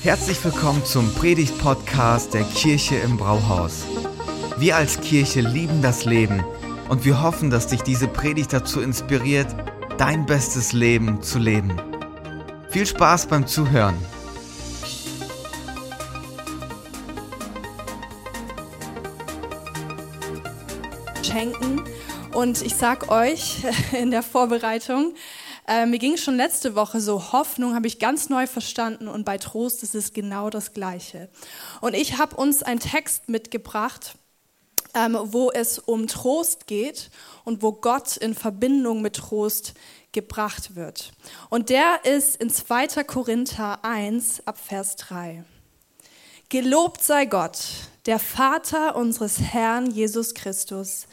Herzlich willkommen zum Predigt-Podcast der Kirche im Brauhaus. Wir als Kirche lieben das Leben und wir hoffen, dass dich diese Predigt dazu inspiriert, dein bestes Leben zu leben. Viel Spaß beim Zuhören. Schenken. Und ich sag euch in der Vorbereitung, äh, mir ging schon letzte Woche so, Hoffnung habe ich ganz neu verstanden und bei Trost ist es genau das Gleiche. Und ich habe uns einen Text mitgebracht, ähm, wo es um Trost geht und wo Gott in Verbindung mit Trost gebracht wird. Und der ist in 2. Korinther 1 ab Vers 3. Gelobt sei Gott, der Vater unseres Herrn Jesus Christus,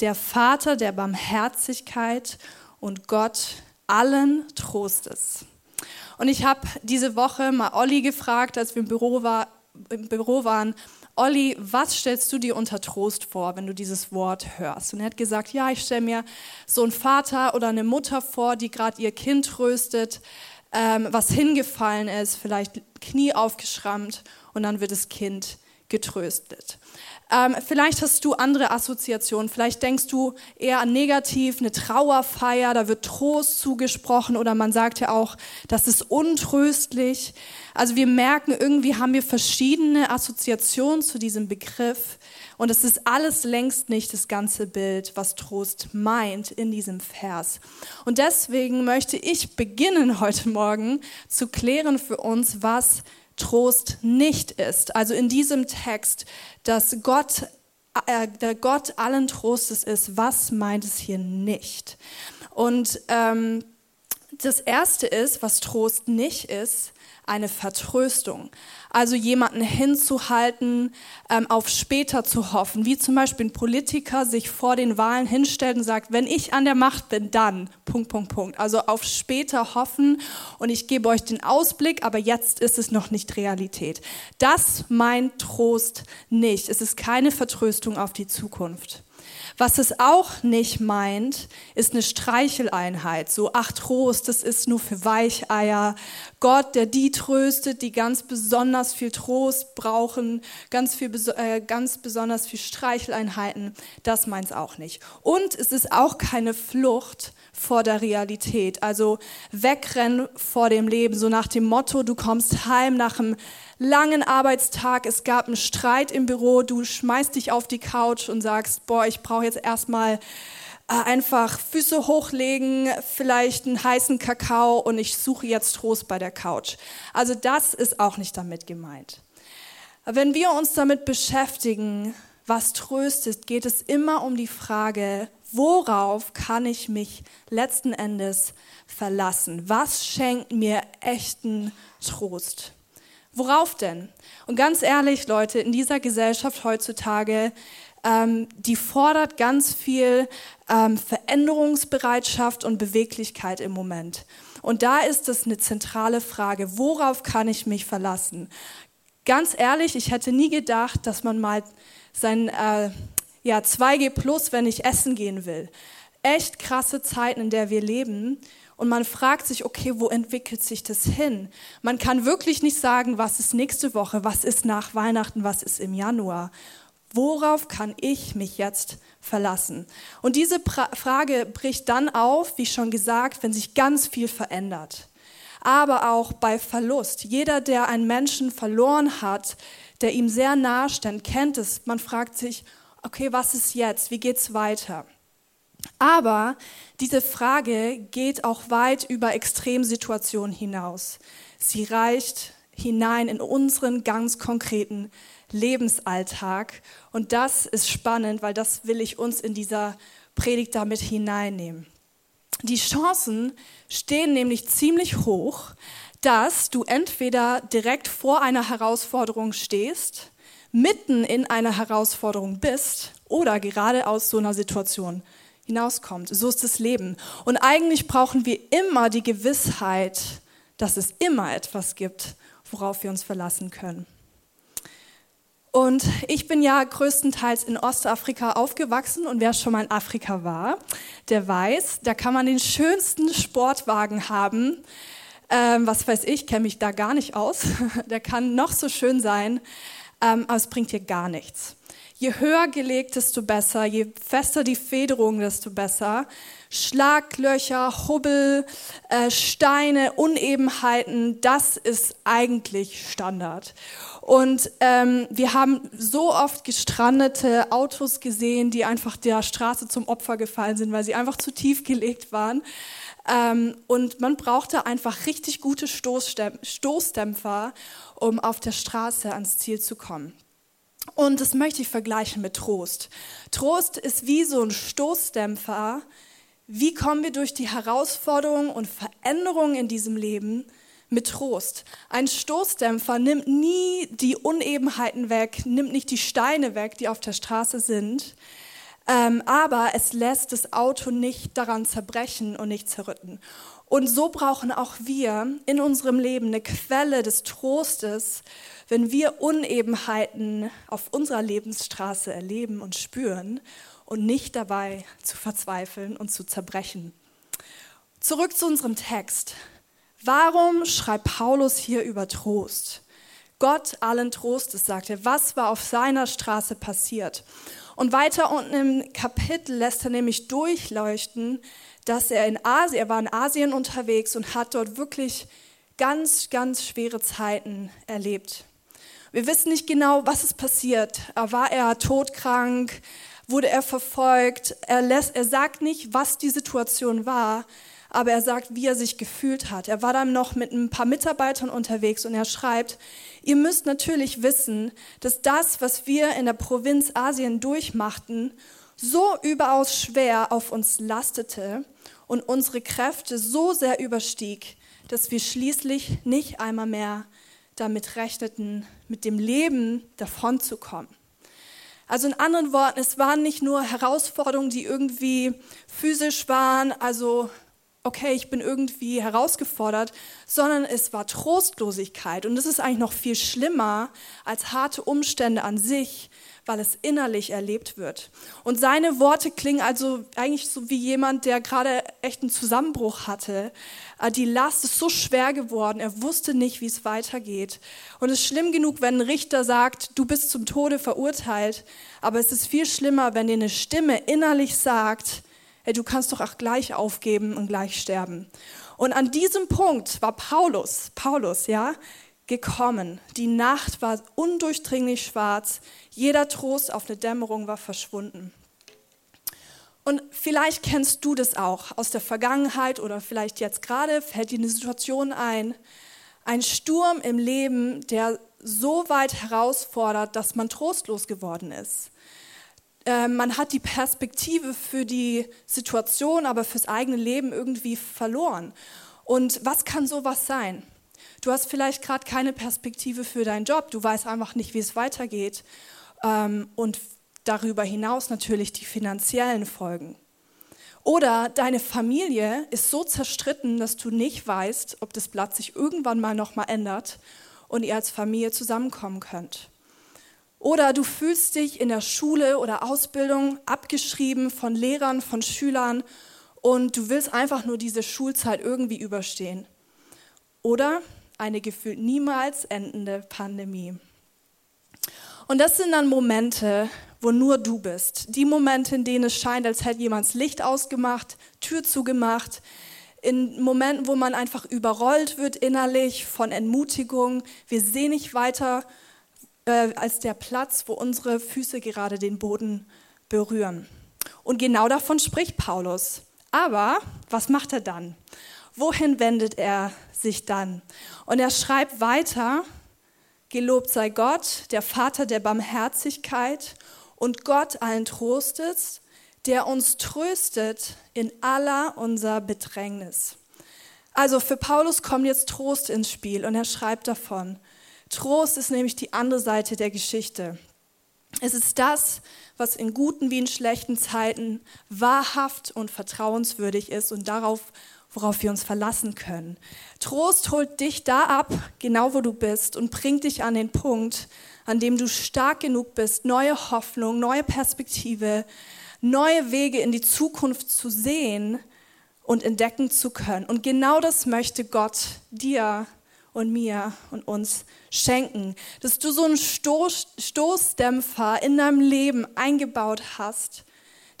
der Vater der Barmherzigkeit und Gott allen Trostes. Und ich habe diese Woche mal Olli gefragt, als wir im Büro, war, im Büro waren, Olli, was stellst du dir unter Trost vor, wenn du dieses Wort hörst? Und er hat gesagt, ja, ich stelle mir so einen Vater oder eine Mutter vor, die gerade ihr Kind tröstet, ähm, was hingefallen ist, vielleicht Knie aufgeschrammt und dann wird das Kind getröstet. Ähm, vielleicht hast du andere Assoziationen. Vielleicht denkst du eher an negativ, eine Trauerfeier, da wird Trost zugesprochen oder man sagt ja auch, das ist untröstlich. Also wir merken, irgendwie haben wir verschiedene Assoziationen zu diesem Begriff und es ist alles längst nicht das ganze Bild, was Trost meint in diesem Vers. Und deswegen möchte ich beginnen heute Morgen zu klären für uns, was Trost nicht ist. Also in diesem Text, dass Gott, äh, der Gott allen Trostes ist, was meint es hier nicht? Und ähm, das Erste ist, was Trost nicht ist, eine Vertröstung. Also jemanden hinzuhalten, ähm, auf später zu hoffen, wie zum Beispiel ein Politiker sich vor den Wahlen hinstellt und sagt, wenn ich an der Macht bin, dann, Punkt, Punkt, Punkt. Also auf später hoffen und ich gebe euch den Ausblick, aber jetzt ist es noch nicht Realität. Das meint Trost nicht. Es ist keine Vertröstung auf die Zukunft. Was es auch nicht meint, ist eine Streicheleinheit. So, ach Trost, das ist nur für Weicheier. Gott, der die tröstet, die ganz besonders viel Trost brauchen, ganz, viel, äh, ganz besonders viel Streicheleinheiten, das meint es auch nicht. Und es ist auch keine Flucht vor der Realität. Also wegrennen vor dem Leben, so nach dem Motto, du kommst heim nach einem langen Arbeitstag, es gab einen Streit im Büro, du schmeißt dich auf die Couch und sagst, boah, ich brauche jetzt erstmal äh, einfach Füße hochlegen, vielleicht einen heißen Kakao und ich suche jetzt Trost bei der Couch. Also das ist auch nicht damit gemeint. Wenn wir uns damit beschäftigen, was tröstet, geht es immer um die Frage, worauf kann ich mich letzten Endes verlassen? Was schenkt mir echten Trost? Worauf denn? Und ganz ehrlich, Leute, in dieser Gesellschaft heutzutage, ähm, die fordert ganz viel ähm, Veränderungsbereitschaft und Beweglichkeit im Moment. Und da ist es eine zentrale Frage, worauf kann ich mich verlassen? Ganz ehrlich, ich hätte nie gedacht, dass man mal sein äh, ja, 2G Plus, wenn ich essen gehen will. Echt krasse Zeiten, in der wir leben. Und man fragt sich, okay, wo entwickelt sich das hin? Man kann wirklich nicht sagen, was ist nächste Woche, was ist nach Weihnachten, was ist im Januar. Worauf kann ich mich jetzt verlassen? Und diese pra Frage bricht dann auf, wie schon gesagt, wenn sich ganz viel verändert. Aber auch bei Verlust. Jeder, der einen Menschen verloren hat, der ihm sehr nahe stand, kennt es. Man fragt sich, okay, was ist jetzt? Wie geht's weiter? Aber diese Frage geht auch weit über Extremsituationen hinaus. Sie reicht hinein in unseren ganz konkreten Lebensalltag. Und das ist spannend, weil das will ich uns in dieser Predigt damit hineinnehmen. Die Chancen stehen nämlich ziemlich hoch, dass du entweder direkt vor einer Herausforderung stehst, mitten in einer Herausforderung bist oder gerade aus so einer Situation hinauskommt. So ist das Leben. Und eigentlich brauchen wir immer die Gewissheit, dass es immer etwas gibt, worauf wir uns verlassen können. Und ich bin ja größtenteils in Ostafrika aufgewachsen und wer schon mal in Afrika war, der weiß, da kann man den schönsten Sportwagen haben. Ähm, was weiß ich, kenne mich da gar nicht aus. Der kann noch so schön sein, ähm, aber es bringt dir gar nichts. Je höher gelegt, desto besser. Je fester die Federung, desto besser. Schlaglöcher, Hubbel, äh, Steine, Unebenheiten, das ist eigentlich Standard. Und ähm, wir haben so oft gestrandete Autos gesehen, die einfach der Straße zum Opfer gefallen sind, weil sie einfach zu tief gelegt waren. Ähm, und man brauchte einfach richtig gute Stoßdämpfer, um auf der Straße ans Ziel zu kommen. Und das möchte ich vergleichen mit Trost. Trost ist wie so ein Stoßdämpfer. Wie kommen wir durch die Herausforderungen und Veränderungen in diesem Leben mit Trost? Ein Stoßdämpfer nimmt nie die Unebenheiten weg, nimmt nicht die Steine weg, die auf der Straße sind, ähm, aber es lässt das Auto nicht daran zerbrechen und nicht zerrütten. Und so brauchen auch wir in unserem Leben eine Quelle des Trostes, wenn wir Unebenheiten auf unserer Lebensstraße erleben und spüren und nicht dabei zu verzweifeln und zu zerbrechen. Zurück zu unserem Text. Warum schreibt Paulus hier über Trost? Gott allen Trostes, sagt er. Was war auf seiner Straße passiert? Und weiter unten im Kapitel lässt er nämlich durchleuchten, dass er in Asien, er war in Asien unterwegs und hat dort wirklich ganz, ganz schwere Zeiten erlebt. Wir wissen nicht genau, was ist passiert. War er todkrank? Wurde er verfolgt? Er, lässt, er sagt nicht, was die Situation war, aber er sagt, wie er sich gefühlt hat. Er war dann noch mit ein paar Mitarbeitern unterwegs und er schreibt, ihr müsst natürlich wissen, dass das, was wir in der Provinz Asien durchmachten, so überaus schwer auf uns lastete und unsere Kräfte so sehr überstieg, dass wir schließlich nicht einmal mehr damit rechneten, mit dem Leben davonzukommen. Also in anderen Worten, es waren nicht nur Herausforderungen, die irgendwie physisch waren, also okay, ich bin irgendwie herausgefordert, sondern es war Trostlosigkeit. Und das ist eigentlich noch viel schlimmer als harte Umstände an sich, weil es innerlich erlebt wird. Und seine Worte klingen also eigentlich so wie jemand, der gerade echt einen Zusammenbruch hatte. Äh, die Last ist so schwer geworden, er wusste nicht, wie es weitergeht. Und es ist schlimm genug, wenn ein Richter sagt, du bist zum Tode verurteilt, aber es ist viel schlimmer, wenn dir eine Stimme innerlich sagt, hey, du kannst doch auch gleich aufgeben und gleich sterben. Und an diesem Punkt war Paulus, Paulus, ja, gekommen. Die Nacht war undurchdringlich schwarz. Jeder Trost auf eine Dämmerung war verschwunden. Und vielleicht kennst du das auch aus der Vergangenheit oder vielleicht jetzt gerade fällt dir eine Situation ein. Ein Sturm im Leben, der so weit herausfordert, dass man trostlos geworden ist. Äh, man hat die Perspektive für die Situation, aber fürs eigene Leben irgendwie verloren. Und was kann sowas sein? Du hast vielleicht gerade keine Perspektive für deinen Job, du weißt einfach nicht, wie es weitergeht. Ähm, und darüber hinaus natürlich die finanziellen Folgen. Oder deine Familie ist so zerstritten, dass du nicht weißt, ob das Blatt sich irgendwann mal nochmal ändert und ihr als Familie zusammenkommen könnt. Oder du fühlst dich in der Schule oder Ausbildung abgeschrieben von Lehrern, von Schülern und du willst einfach nur diese Schulzeit irgendwie überstehen. Oder eine gefühlt niemals endende Pandemie. Und das sind dann Momente, wo nur du bist. Die Momente, in denen es scheint, als hätte jemand Licht ausgemacht, Tür zugemacht. In Momenten, wo man einfach überrollt wird innerlich von Entmutigung. Wir sehen nicht weiter äh, als der Platz, wo unsere Füße gerade den Boden berühren. Und genau davon spricht Paulus. Aber was macht er dann? Wohin wendet er sich dann? Und er schreibt weiter, gelobt sei Gott, der Vater der Barmherzigkeit und Gott allen Trostes, der uns tröstet in aller unser Bedrängnis. Also für Paulus kommt jetzt Trost ins Spiel und er schreibt davon. Trost ist nämlich die andere Seite der Geschichte. Es ist das, was in guten wie in schlechten Zeiten wahrhaft und vertrauenswürdig ist und darauf worauf wir uns verlassen können. Trost holt dich da ab, genau wo du bist, und bringt dich an den Punkt, an dem du stark genug bist, neue Hoffnung, neue Perspektive, neue Wege in die Zukunft zu sehen und entdecken zu können. Und genau das möchte Gott dir und mir und uns schenken, dass du so einen Stoß, Stoßdämpfer in deinem Leben eingebaut hast,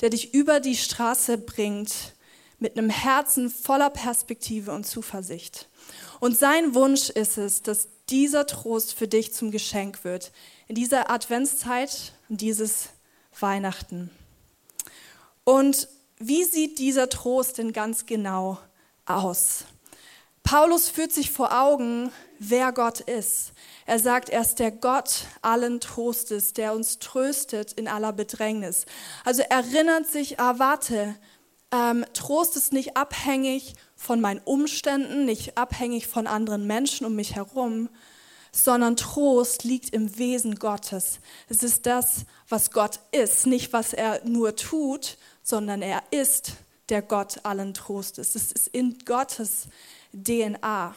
der dich über die Straße bringt mit einem Herzen voller Perspektive und Zuversicht. Und sein Wunsch ist es, dass dieser Trost für dich zum Geschenk wird in dieser Adventszeit und dieses Weihnachten. Und wie sieht dieser Trost denn ganz genau aus? Paulus führt sich vor Augen, wer Gott ist. Er sagt, er ist der Gott allen Trostes, der uns tröstet in aller Bedrängnis. Also erinnert sich, ah, warte, ähm, Trost ist nicht abhängig von meinen Umständen, nicht abhängig von anderen Menschen um mich herum, sondern Trost liegt im Wesen Gottes. Es ist das, was Gott ist, nicht was er nur tut, sondern er ist der Gott allen Trostes. Es ist in Gottes DNA.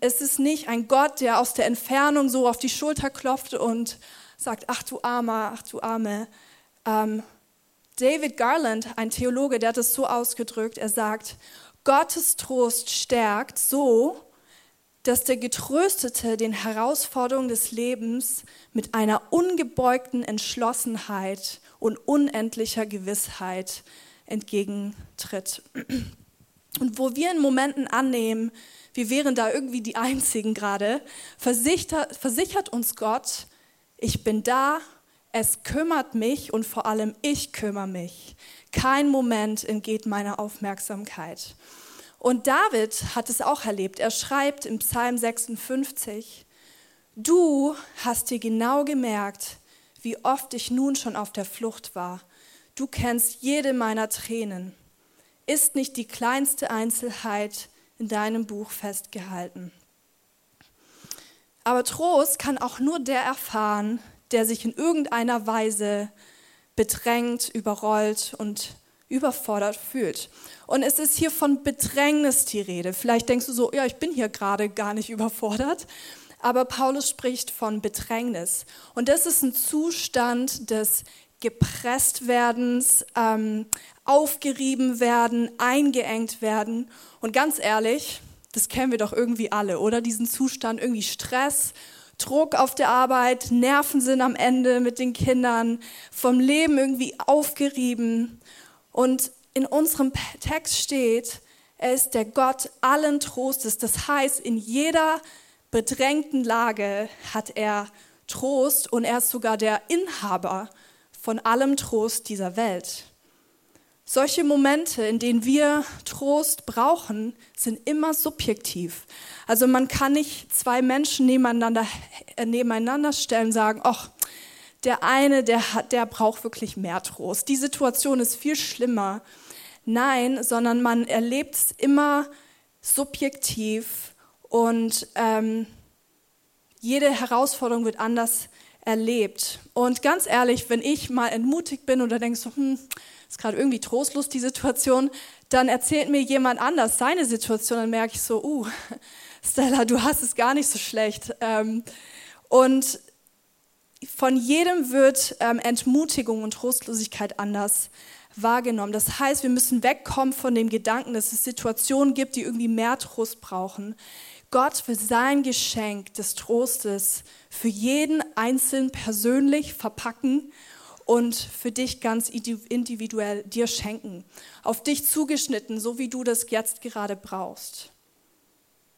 Es ist nicht ein Gott, der aus der Entfernung so auf die Schulter klopft und sagt, ach du Armer, ach du Arme. Ähm, David Garland, ein Theologe, der hat es so ausgedrückt, er sagt, Gottes Trost stärkt so, dass der Getröstete den Herausforderungen des Lebens mit einer ungebeugten Entschlossenheit und unendlicher Gewissheit entgegentritt. Und wo wir in Momenten annehmen, wir wären da irgendwie die Einzigen gerade, versichert, versichert uns Gott, ich bin da, es kümmert mich und vor allem ich kümmere mich. Kein Moment entgeht meiner Aufmerksamkeit. Und David hat es auch erlebt. Er schreibt im Psalm 56, Du hast dir genau gemerkt, wie oft ich nun schon auf der Flucht war. Du kennst jede meiner Tränen ist nicht die kleinste Einzelheit in deinem Buch festgehalten. Aber Trost kann auch nur der erfahren, der sich in irgendeiner Weise bedrängt, überrollt und überfordert fühlt. Und es ist hier von Bedrängnis die Rede. Vielleicht denkst du so, ja, ich bin hier gerade gar nicht überfordert. Aber Paulus spricht von Bedrängnis. Und das ist ein Zustand des Gepresstwerdens, ähm, aufgerieben werden, eingeengt werden. Und ganz ehrlich, das kennen wir doch irgendwie alle, oder? Diesen Zustand, irgendwie Stress, Druck auf der Arbeit, Nerven sind am Ende mit den Kindern, vom Leben irgendwie aufgerieben. Und in unserem Text steht, er ist der Gott allen Trostes. Das heißt, in jeder bedrängten Lage hat er Trost und er ist sogar der Inhaber von allem Trost dieser Welt. Solche Momente, in denen wir Trost brauchen, sind immer subjektiv. Also man kann nicht zwei Menschen nebeneinander, äh, nebeneinander stellen und sagen, ach, der eine, der, hat, der braucht wirklich mehr Trost. Die Situation ist viel schlimmer. Nein, sondern man erlebt es immer subjektiv und ähm, jede Herausforderung wird anders erlebt. Und ganz ehrlich, wenn ich mal entmutigt bin oder denke so, hm, ist gerade irgendwie trostlos die Situation, dann erzählt mir jemand anders seine Situation, dann merke ich so, uh, Stella, du hast es gar nicht so schlecht. Ähm, und von jedem wird ähm, Entmutigung und Trostlosigkeit anders wahrgenommen. Das heißt, wir müssen wegkommen von dem Gedanken, dass es Situationen gibt, die irgendwie mehr Trost brauchen. Gott will sein Geschenk des Trostes für jeden Einzelnen persönlich verpacken und für dich ganz individuell dir schenken. Auf dich zugeschnitten, so wie du das jetzt gerade brauchst.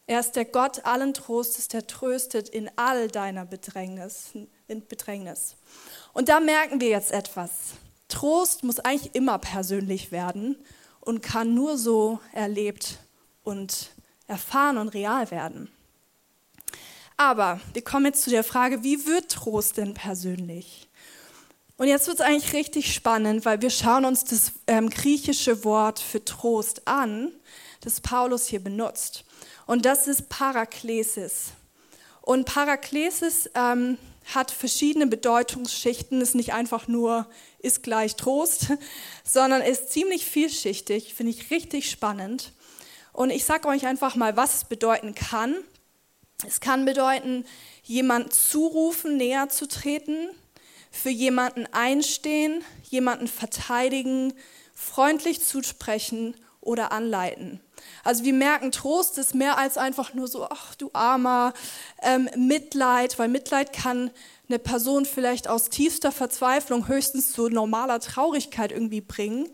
Er ist der Gott allen Trostes, der tröstet in all deiner Bedrängnis. In Bedrängnis. Und da merken wir jetzt etwas. Trost muss eigentlich immer persönlich werden und kann nur so erlebt und erfahren und real werden. Aber wir kommen jetzt zu der Frage, wie wird Trost denn persönlich? Und jetzt wird es eigentlich richtig spannend, weil wir schauen uns das ähm, griechische Wort für Trost an, das Paulus hier benutzt. Und das ist Paraklesis. Und Paraklesis ähm, hat verschiedene Bedeutungsschichten, ist nicht einfach nur ist gleich Trost, sondern ist ziemlich vielschichtig, finde ich richtig spannend. Und ich sage euch einfach mal, was es bedeuten kann. Es kann bedeuten, jemand zurufen, näher zu treten, für jemanden einstehen, jemanden verteidigen, freundlich zusprechen oder anleiten. Also wir merken, Trost ist mehr als einfach nur so, ach du armer, ähm, Mitleid, weil Mitleid kann eine Person vielleicht aus tiefster Verzweiflung höchstens zu normaler Traurigkeit irgendwie bringen,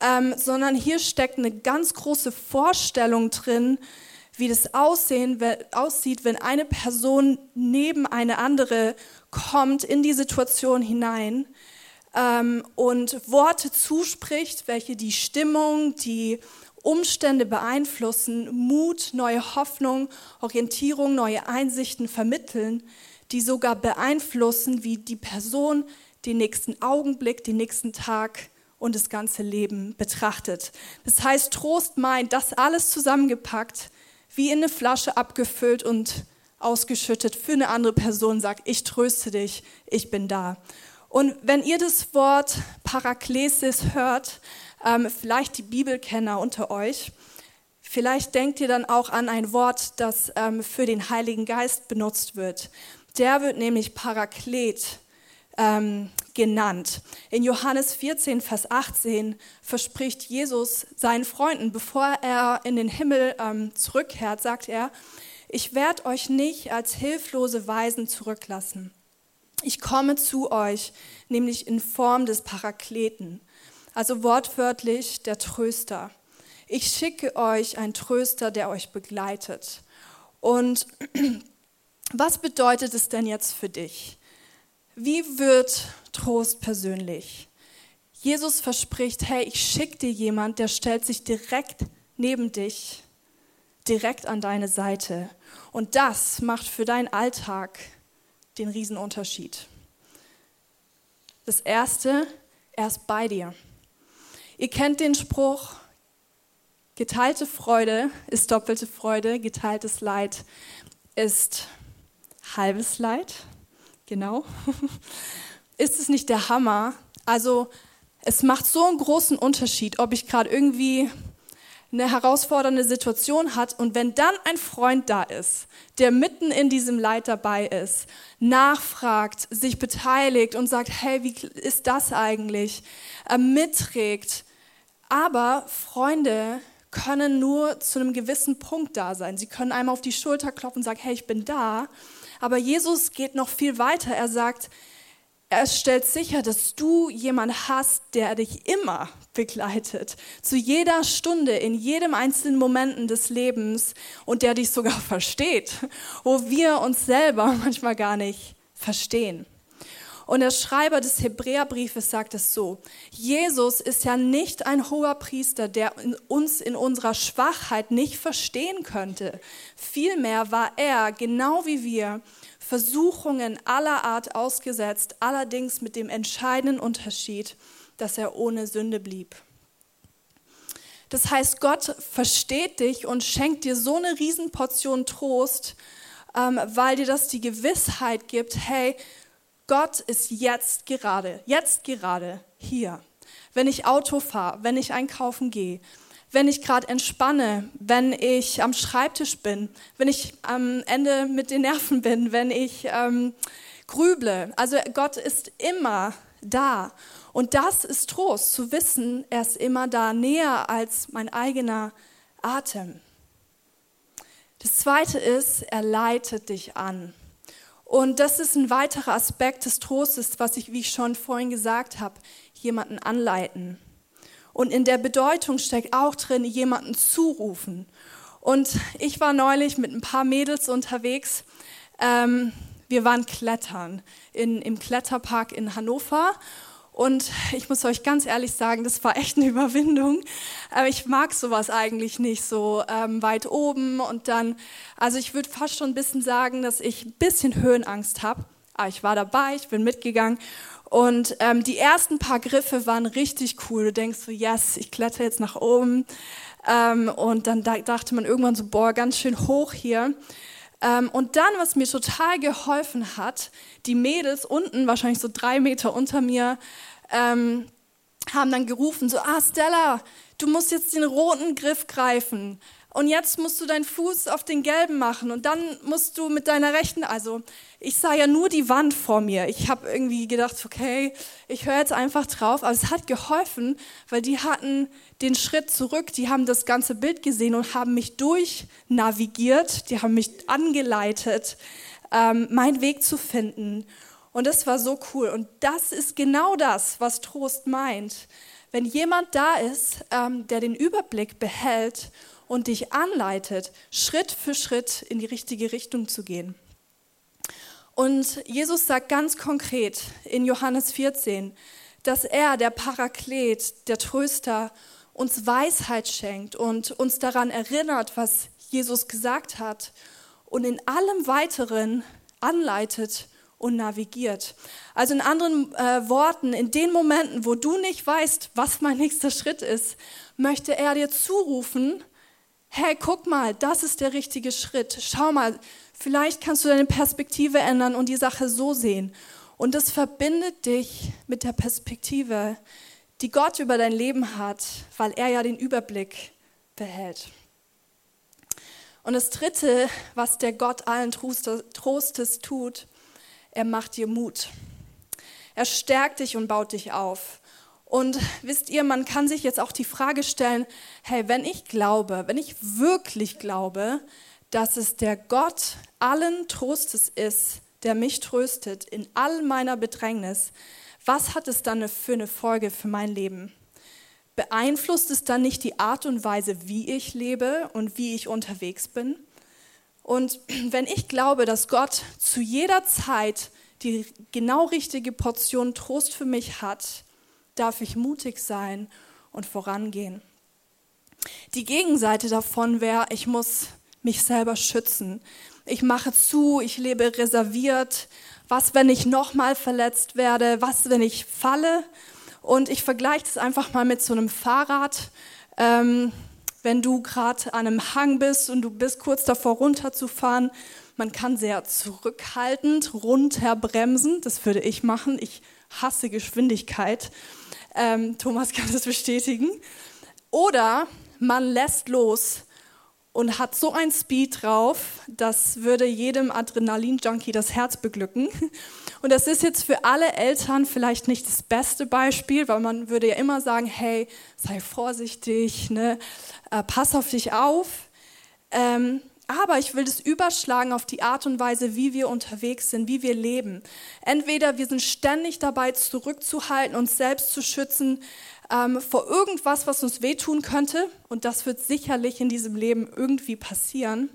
ähm, sondern hier steckt eine ganz große Vorstellung drin, wie das aussehen, aussieht, wenn eine Person neben eine andere kommt in die Situation hinein ähm, und Worte zuspricht, welche die Stimmung, die Umstände beeinflussen, Mut, neue Hoffnung, Orientierung, neue Einsichten vermitteln, die sogar beeinflussen, wie die Person den nächsten Augenblick, den nächsten Tag und das ganze Leben betrachtet. Das heißt, Trost meint, das alles zusammengepackt, wie in eine Flasche abgefüllt und ausgeschüttet für eine andere Person, sagt, ich tröste dich, ich bin da. Und wenn ihr das Wort Paraklesis hört, ähm, vielleicht die Bibelkenner unter euch, vielleicht denkt ihr dann auch an ein Wort, das ähm, für den Heiligen Geist benutzt wird. Der wird nämlich Paraklet ähm, genannt. In Johannes 14, Vers 18 verspricht Jesus seinen Freunden, bevor er in den Himmel ähm, zurückkehrt, sagt er, ich werde euch nicht als hilflose Weisen zurücklassen. Ich komme zu euch, nämlich in Form des Parakleten, also wortwörtlich der Tröster. Ich schicke euch einen Tröster, der euch begleitet. Und was bedeutet es denn jetzt für dich? Wie wird Trost persönlich? Jesus verspricht, hey, ich schicke dir jemand, der stellt sich direkt neben dich, direkt an deine Seite. Und das macht für deinen Alltag den Riesenunterschied. Das Erste, er ist bei dir. Ihr kennt den Spruch, geteilte Freude ist doppelte Freude, geteiltes Leid ist halbes Leid. Genau. Ist es nicht der Hammer? Also es macht so einen großen Unterschied, ob ich gerade irgendwie eine herausfordernde Situation hat und wenn dann ein Freund da ist, der mitten in diesem Leid dabei ist, nachfragt, sich beteiligt und sagt, hey, wie ist das eigentlich, äh, mitträgt. Aber Freunde können nur zu einem gewissen Punkt da sein. Sie können einmal auf die Schulter klopfen und sagen, hey, ich bin da. Aber Jesus geht noch viel weiter. Er sagt, er stellt sicher, dass du jemanden hast, der dich immer begleitet, zu jeder Stunde, in jedem einzelnen Momenten des Lebens und der dich sogar versteht, wo wir uns selber manchmal gar nicht verstehen. Und der Schreiber des Hebräerbriefes sagt es so, Jesus ist ja nicht ein hoher Priester, der uns in unserer Schwachheit nicht verstehen könnte. Vielmehr war er, genau wie wir, Versuchungen aller Art ausgesetzt, allerdings mit dem entscheidenden Unterschied, dass er ohne Sünde blieb. Das heißt, Gott versteht dich und schenkt dir so eine Riesenportion Trost, ähm, weil dir das die Gewissheit gibt, hey, Gott ist jetzt gerade, jetzt gerade hier. Wenn ich Auto fahre, wenn ich einkaufen gehe, wenn ich gerade entspanne, wenn ich am Schreibtisch bin, wenn ich am Ende mit den Nerven bin, wenn ich ähm, grüble. Also Gott ist immer da. Und das ist Trost, zu wissen, er ist immer da, näher als mein eigener Atem. Das Zweite ist, er leitet dich an. Und das ist ein weiterer Aspekt des Trostes, was ich, wie ich schon vorhin gesagt habe, jemanden anleiten. Und in der Bedeutung steckt auch drin, jemanden zurufen. Und ich war neulich mit ein paar Mädels unterwegs. Ähm, wir waren klettern in, im Kletterpark in Hannover und ich muss euch ganz ehrlich sagen, das war echt eine Überwindung. Ich mag sowas eigentlich nicht so ähm, weit oben und dann, also ich würde fast schon ein bisschen sagen, dass ich ein bisschen Höhenangst habe. Aber ich war dabei, ich bin mitgegangen und ähm, die ersten paar Griffe waren richtig cool. Du denkst so, yes, ich kletter jetzt nach oben. Ähm, und dann da, dachte man irgendwann so, boah, ganz schön hoch hier. Ähm, und dann, was mir total geholfen hat, die Mädels unten, wahrscheinlich so drei Meter unter mir, ähm, haben dann gerufen, so, ah Stella, du musst jetzt den roten Griff greifen. Und jetzt musst du deinen Fuß auf den gelben machen und dann musst du mit deiner rechten, also ich sah ja nur die Wand vor mir. Ich habe irgendwie gedacht, okay, ich höre jetzt einfach drauf, aber es hat geholfen, weil die hatten den Schritt zurück, die haben das ganze Bild gesehen und haben mich durchnavigiert, die haben mich angeleitet, ähm, meinen Weg zu finden. Und das war so cool. Und das ist genau das, was Trost meint. Wenn jemand da ist, ähm, der den Überblick behält und dich anleitet, Schritt für Schritt in die richtige Richtung zu gehen. Und Jesus sagt ganz konkret in Johannes 14, dass er, der Paraklet, der Tröster, uns Weisheit schenkt und uns daran erinnert, was Jesus gesagt hat und in allem Weiteren anleitet und navigiert. Also in anderen äh, Worten, in den Momenten, wo du nicht weißt, was mein nächster Schritt ist, möchte er dir zurufen, hey, guck mal, das ist der richtige Schritt. Schau mal, vielleicht kannst du deine Perspektive ändern und die Sache so sehen. Und das verbindet dich mit der Perspektive, die Gott über dein Leben hat, weil er ja den Überblick behält. Und das Dritte, was der Gott allen Trostes tut, er macht dir Mut. Er stärkt dich und baut dich auf. Und wisst ihr, man kann sich jetzt auch die Frage stellen, hey, wenn ich glaube, wenn ich wirklich glaube, dass es der Gott allen Trostes ist, der mich tröstet in all meiner Bedrängnis, was hat es dann für eine Folge für mein Leben? Beeinflusst es dann nicht die Art und Weise, wie ich lebe und wie ich unterwegs bin? Und wenn ich glaube, dass Gott zu jeder Zeit die genau richtige Portion Trost für mich hat, darf ich mutig sein und vorangehen. Die Gegenseite davon wäre, ich muss mich selber schützen. Ich mache zu, ich lebe reserviert. Was, wenn ich nochmal verletzt werde? Was, wenn ich falle? Und ich vergleiche das einfach mal mit so einem Fahrrad. Ähm, wenn du gerade an einem Hang bist und du bist kurz davor runterzufahren, man kann sehr zurückhaltend runterbremsen. Das würde ich machen. Ich hasse Geschwindigkeit. Ähm, Thomas kann das bestätigen. Oder man lässt los und hat so ein Speed drauf, das würde jedem Adrenalin-Junkie das Herz beglücken. Und das ist jetzt für alle Eltern vielleicht nicht das beste Beispiel, weil man würde ja immer sagen, hey, sei vorsichtig, ne? Äh, pass auf dich auf. Ähm, aber ich will das überschlagen auf die Art und Weise, wie wir unterwegs sind, wie wir leben. Entweder wir sind ständig dabei, zurückzuhalten, uns selbst zu schützen ähm, vor irgendwas, was uns wehtun könnte. Und das wird sicherlich in diesem Leben irgendwie passieren.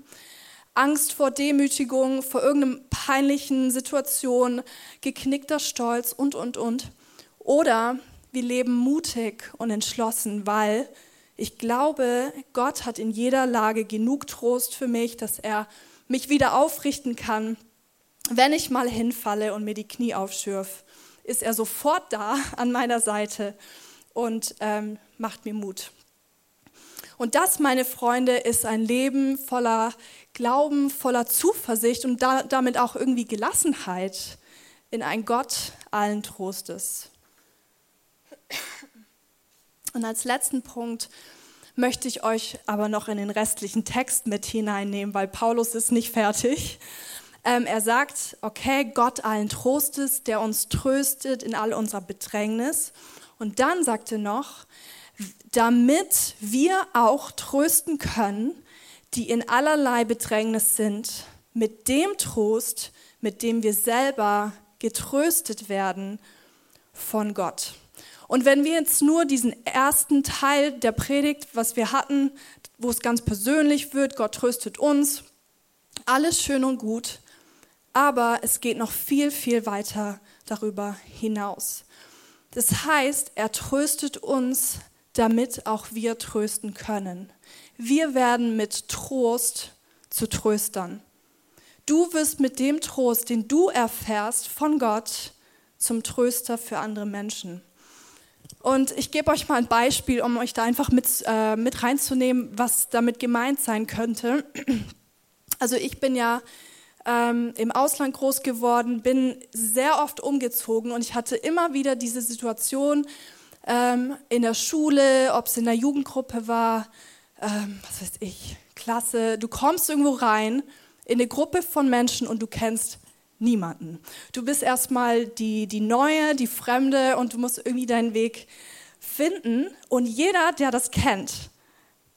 Angst vor Demütigung, vor irgendeiner peinlichen Situation, geknickter Stolz und, und, und. Oder wir leben mutig und entschlossen, weil ich glaube, Gott hat in jeder Lage genug Trost für mich, dass er mich wieder aufrichten kann. Wenn ich mal hinfalle und mir die Knie aufschürf, ist er sofort da an meiner Seite und ähm, macht mir Mut. Und das, meine Freunde, ist ein Leben voller Glauben, voller Zuversicht und da, damit auch irgendwie Gelassenheit in ein Gott allen Trostes. Und als letzten Punkt möchte ich euch aber noch in den restlichen Text mit hineinnehmen, weil Paulus ist nicht fertig. Ähm, er sagt, okay, Gott allen Trostes, der uns tröstet in all unserer Bedrängnis. Und dann sagt er noch, damit wir auch trösten können, die in allerlei Bedrängnis sind, mit dem Trost, mit dem wir selber getröstet werden von Gott. Und wenn wir jetzt nur diesen ersten Teil der Predigt, was wir hatten, wo es ganz persönlich wird, Gott tröstet uns, alles schön und gut, aber es geht noch viel, viel weiter darüber hinaus. Das heißt, er tröstet uns, damit auch wir trösten können. Wir werden mit Trost zu Tröstern. Du wirst mit dem Trost, den du erfährst von Gott, zum Tröster für andere Menschen. Und ich gebe euch mal ein Beispiel, um euch da einfach mit, äh, mit reinzunehmen, was damit gemeint sein könnte. Also ich bin ja ähm, im Ausland groß geworden, bin sehr oft umgezogen und ich hatte immer wieder diese Situation ähm, in der Schule, ob es in der Jugendgruppe war, ähm, was weiß ich, Klasse, du kommst irgendwo rein in eine Gruppe von Menschen und du kennst niemanden. Du bist erstmal die, die Neue, die Fremde und du musst irgendwie deinen Weg finden. Und jeder, der das kennt,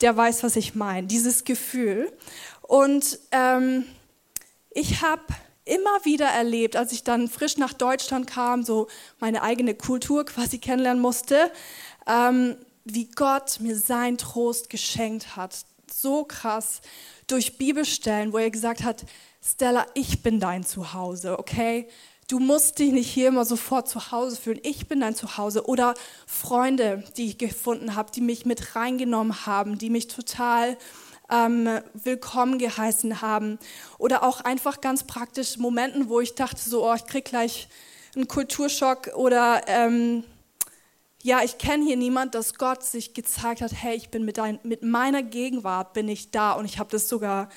der weiß, was ich meine, dieses Gefühl. Und ähm, ich habe immer wieder erlebt, als ich dann frisch nach Deutschland kam, so meine eigene Kultur quasi kennenlernen musste, ähm, wie Gott mir sein Trost geschenkt hat. So krass durch Bibelstellen, wo er gesagt hat, Stella, ich bin dein Zuhause, okay? Du musst dich nicht hier immer sofort zu Hause fühlen. Ich bin dein Zuhause. Oder Freunde, die ich gefunden habe, die mich mit reingenommen haben, die mich total ähm, willkommen geheißen haben. Oder auch einfach ganz praktisch Momenten, wo ich dachte, so, oh, ich krieg gleich einen Kulturschock oder ähm, ja, ich kenne hier niemand, dass Gott sich gezeigt hat, hey, ich bin mit, dein, mit meiner Gegenwart bin ich da und ich habe das sogar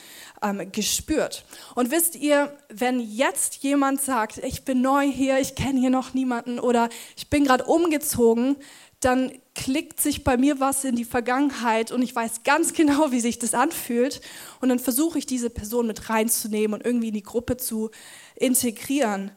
ähm, gespürt. Und wisst ihr, wenn jetzt jemand sagt, ich bin neu hier, ich kenne hier noch niemanden oder ich bin gerade umgezogen, dann klickt sich bei mir was in die Vergangenheit und ich weiß ganz genau, wie sich das anfühlt. Und dann versuche ich diese Person mit reinzunehmen und irgendwie in die Gruppe zu integrieren.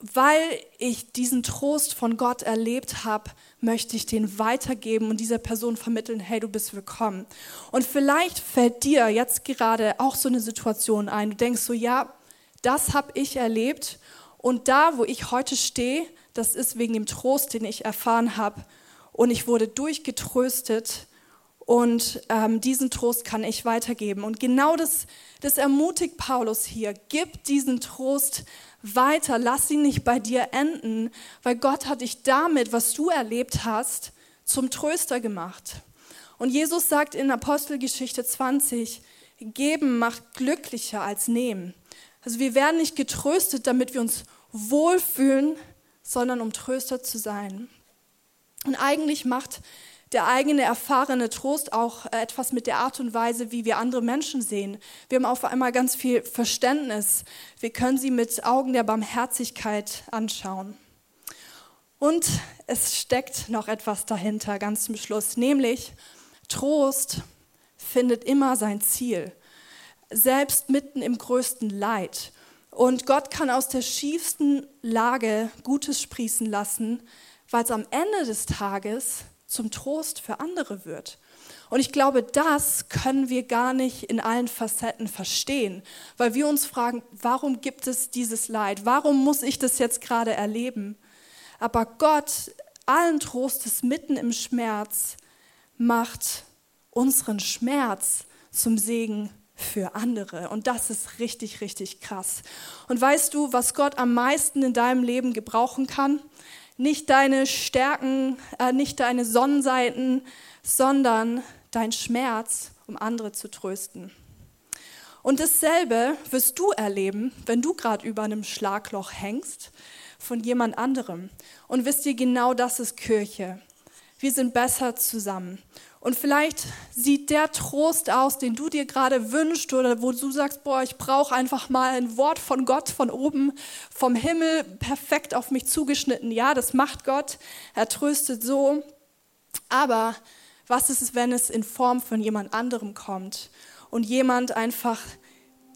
Weil ich diesen Trost von Gott erlebt habe, möchte ich den weitergeben und dieser Person vermitteln, hey, du bist willkommen. Und vielleicht fällt dir jetzt gerade auch so eine Situation ein. Du denkst so, ja, das habe ich erlebt und da, wo ich heute stehe, das ist wegen dem Trost, den ich erfahren habe und ich wurde durchgetröstet und ähm, diesen Trost kann ich weitergeben. Und genau das, das ermutigt Paulus hier. Gib diesen Trost weiter, lass ihn nicht bei dir enden, weil Gott hat dich damit, was du erlebt hast, zum Tröster gemacht. Und Jesus sagt in Apostelgeschichte 20, geben macht glücklicher als nehmen. Also wir werden nicht getröstet, damit wir uns wohlfühlen, sondern um Tröster zu sein. Und eigentlich macht der eigene erfahrene Trost auch äh, etwas mit der Art und Weise, wie wir andere Menschen sehen. Wir haben auf einmal ganz viel Verständnis. Wir können sie mit Augen der Barmherzigkeit anschauen. Und es steckt noch etwas dahinter, ganz zum Schluss, nämlich Trost findet immer sein Ziel, selbst mitten im größten Leid. Und Gott kann aus der schiefsten Lage Gutes sprießen lassen, weil es am Ende des Tages zum Trost für andere wird. Und ich glaube, das können wir gar nicht in allen Facetten verstehen, weil wir uns fragen, warum gibt es dieses Leid? Warum muss ich das jetzt gerade erleben? Aber Gott, allen Trostes mitten im Schmerz, macht unseren Schmerz zum Segen für andere. Und das ist richtig, richtig krass. Und weißt du, was Gott am meisten in deinem Leben gebrauchen kann? Nicht deine Stärken, äh, nicht deine Sonnenseiten, sondern dein Schmerz, um andere zu trösten. Und dasselbe wirst du erleben, wenn du gerade über einem Schlagloch hängst von jemand anderem. Und wisst ihr, genau das ist Kirche. Wir sind besser zusammen. Und vielleicht sieht der Trost aus, den du dir gerade wünschst oder wo du sagst, boah, ich brauche einfach mal ein Wort von Gott von oben, vom Himmel, perfekt auf mich zugeschnitten. Ja, das macht Gott. Er tröstet so. Aber was ist es, wenn es in Form von jemand anderem kommt und jemand einfach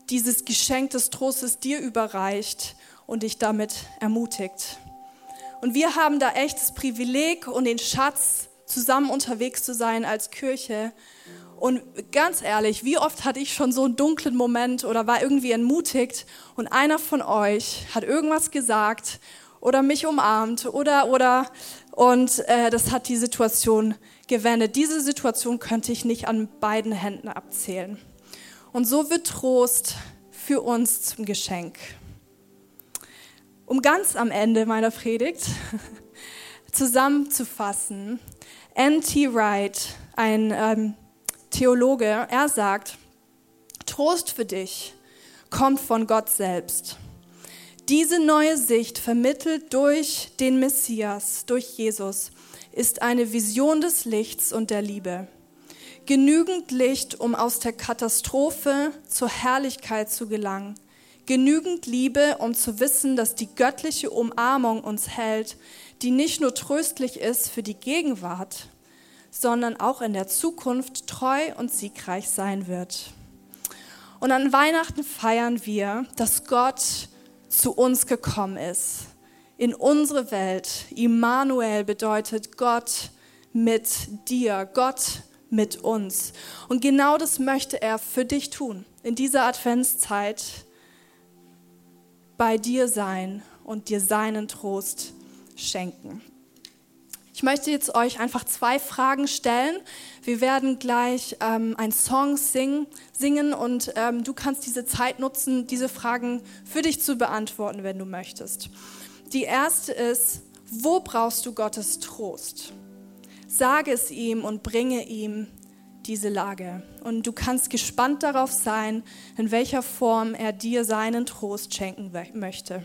dieses Geschenk des Trostes dir überreicht und dich damit ermutigt? Und wir haben da echt das Privileg und den Schatz, zusammen unterwegs zu sein als Kirche. Und ganz ehrlich, wie oft hatte ich schon so einen dunklen Moment oder war irgendwie entmutigt und einer von euch hat irgendwas gesagt oder mich umarmt oder oder und äh, das hat die Situation gewendet. Diese Situation könnte ich nicht an beiden Händen abzählen. Und so wird Trost für uns zum Geschenk. Um ganz am Ende meiner Predigt zusammenzufassen, N.T. Wright, ein ähm, Theologe, er sagt, Trost für dich kommt von Gott selbst. Diese neue Sicht, vermittelt durch den Messias, durch Jesus, ist eine Vision des Lichts und der Liebe. Genügend Licht, um aus der Katastrophe zur Herrlichkeit zu gelangen. Genügend Liebe, um zu wissen, dass die göttliche Umarmung uns hält, die nicht nur tröstlich ist für die Gegenwart, sondern auch in der Zukunft treu und siegreich sein wird. Und an Weihnachten feiern wir, dass Gott zu uns gekommen ist, in unsere Welt. Immanuel bedeutet Gott mit dir, Gott mit uns. Und genau das möchte er für dich tun, in dieser Adventszeit bei dir sein und dir seinen Trost schenken. Ich möchte jetzt euch einfach zwei Fragen stellen. Wir werden gleich ähm, einen Song singen, singen und ähm, du kannst diese Zeit nutzen, diese Fragen für dich zu beantworten, wenn du möchtest. Die erste ist, wo brauchst du Gottes Trost? Sage es ihm und bringe ihm diese Lage. Und du kannst gespannt darauf sein, in welcher Form er dir seinen Trost schenken möchte.